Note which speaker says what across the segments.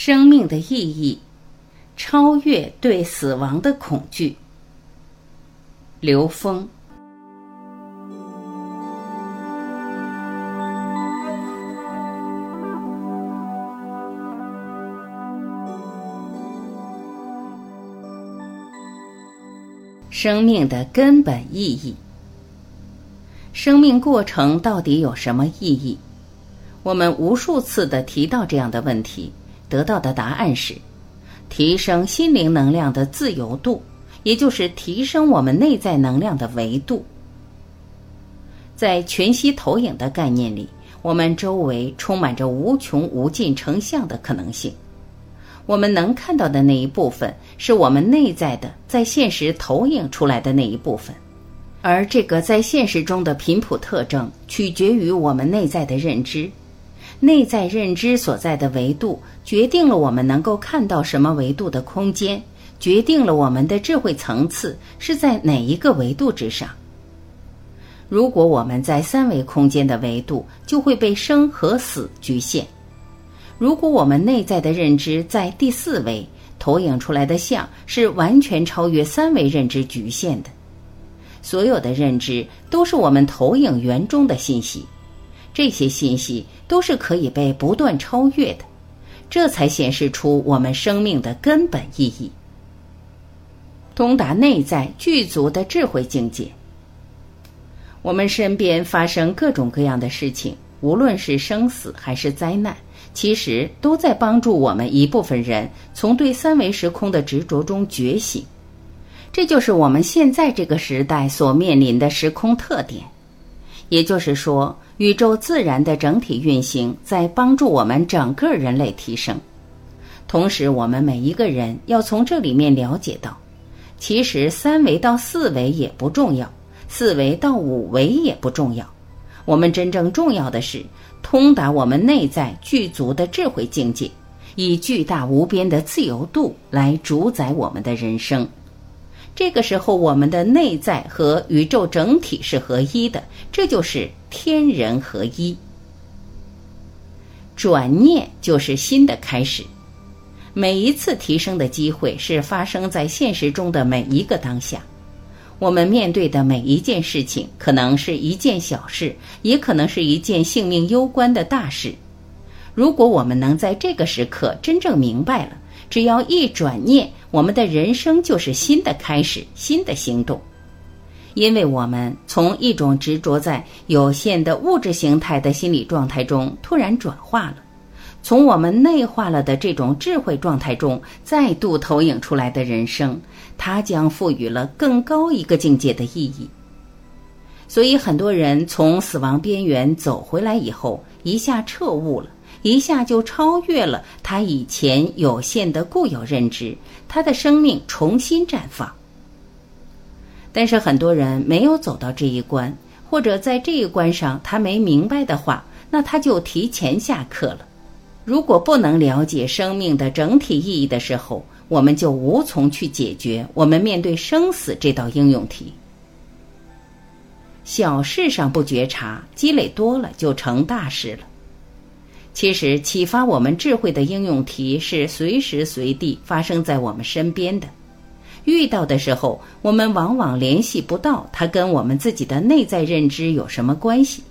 Speaker 1: 生命的意义，超越对死亡的恐惧。刘峰。生命的根本意义，生命过程到底有什么意义？我们无数次的提到这样的问题，得到的答案是：提升心灵能量的自由度，也就是提升我们内在能量的维度。在全息投影的概念里，我们周围充满着无穷无尽成像的可能性。我们能看到的那一部分，是我们内在的，在现实投影出来的那一部分，而这个在现实中的频谱特征，取决于我们内在的认知。内在认知所在的维度，决定了我们能够看到什么维度的空间，决定了我们的智慧层次是在哪一个维度之上。如果我们在三维空间的维度，就会被生和死局限。如果我们内在的认知在第四维投影出来的像是完全超越三维认知局限的，所有的认知都是我们投影源中的信息，这些信息都是可以被不断超越的，这才显示出我们生命的根本意义。通达内在具足的智慧境界，我们身边发生各种各样的事情，无论是生死还是灾难。其实都在帮助我们一部分人从对三维时空的执着中觉醒，这就是我们现在这个时代所面临的时空特点。也就是说，宇宙自然的整体运行在帮助我们整个人类提升。同时，我们每一个人要从这里面了解到，其实三维到四维也不重要，四维到五维也不重要。我们真正重要的是。通达我们内在具足的智慧境界，以巨大无边的自由度来主宰我们的人生。这个时候，我们的内在和宇宙整体是合一的，这就是天人合一。转念就是新的开始。每一次提升的机会是发生在现实中的每一个当下。我们面对的每一件事情，可能是一件小事，也可能是一件性命攸关的大事。如果我们能在这个时刻真正明白了，只要一转念，我们的人生就是新的开始，新的行动。因为我们从一种执着在有限的物质形态的心理状态中突然转化了。从我们内化了的这种智慧状态中再度投影出来的人生，它将赋予了更高一个境界的意义。所以，很多人从死亡边缘走回来以后，一下彻悟了，一下就超越了他以前有限的固有认知，他的生命重新绽放。但是，很多人没有走到这一关，或者在这一关上他没明白的话，那他就提前下课了。如果不能了解生命的整体意义的时候，我们就无从去解决我们面对生死这道应用题。小事上不觉察，积累多了就成大事了。其实，启发我们智慧的应用题是随时随地发生在我们身边的。遇到的时候，我们往往联系不到它跟我们自己的内在认知有什么关系。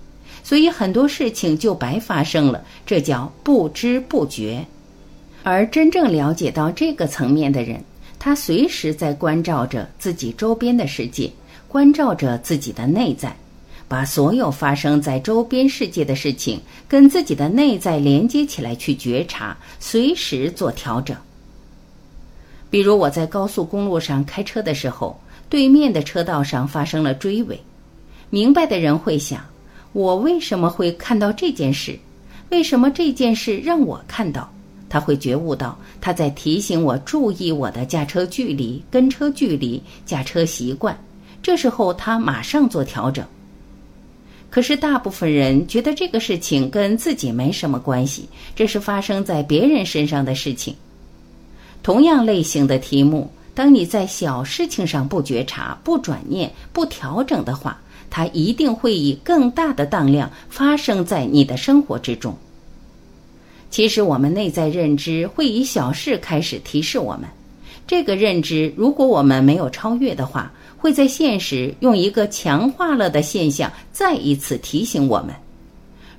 Speaker 1: 所以很多事情就白发生了，这叫不知不觉。而真正了解到这个层面的人，他随时在关照着自己周边的世界，关照着自己的内在，把所有发生在周边世界的事情跟自己的内在连接起来去觉察，随时做调整。比如我在高速公路上开车的时候，对面的车道上发生了追尾，明白的人会想。我为什么会看到这件事？为什么这件事让我看到？他会觉悟到，他在提醒我注意我的驾车距离、跟车距离、驾车习惯。这时候他马上做调整。可是大部分人觉得这个事情跟自己没什么关系，这是发生在别人身上的事情。同样类型的题目，当你在小事情上不觉察、不转念、不调整的话。它一定会以更大的当量发生在你的生活之中。其实，我们内在认知会以小事开始提示我们。这个认知，如果我们没有超越的话，会在现实用一个强化了的现象再一次提醒我们。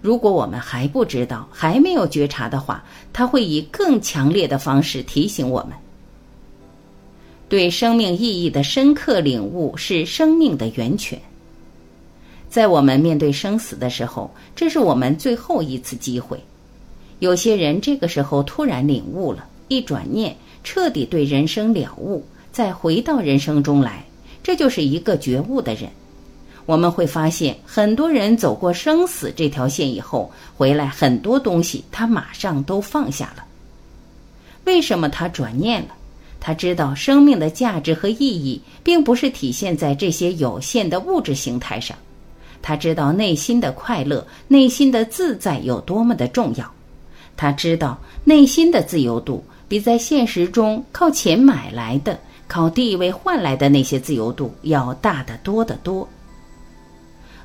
Speaker 1: 如果我们还不知道、还没有觉察的话，它会以更强烈的方式提醒我们。对生命意义的深刻领悟是生命的源泉。在我们面对生死的时候，这是我们最后一次机会。有些人这个时候突然领悟了，一转念。彻底对人生了悟，再回到人生中来，这就是一个觉悟的人。我们会发现，很多人走过生死这条线以后，回来很多东西他马上都放下了。为什么他转念了？他知道生命的价值和意义，并不是体现在这些有限的物质形态上。他知道内心的快乐、内心的自在有多么的重要。他知道内心的自由度。比在现实中靠钱买来的、靠地位换来的那些自由度要大得多得多。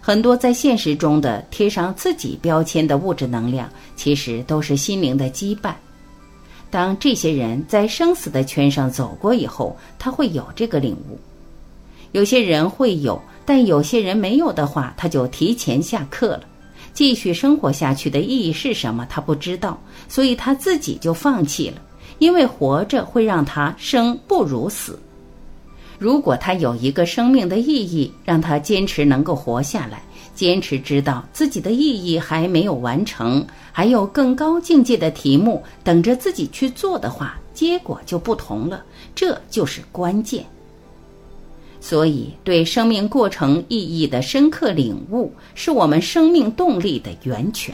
Speaker 1: 很多在现实中的贴上自己标签的物质能量，其实都是心灵的羁绊。当这些人在生死的圈上走过以后，他会有这个领悟。有些人会有，但有些人没有的话，他就提前下课了。继续生活下去的意义是什么？他不知道，所以他自己就放弃了。因为活着会让他生不如死。如果他有一个生命的意义，让他坚持能够活下来，坚持知道自己的意义还没有完成，还有更高境界的题目等着自己去做的话，结果就不同了。这就是关键。所以，对生命过程意义的深刻领悟，是我们生命动力的源泉。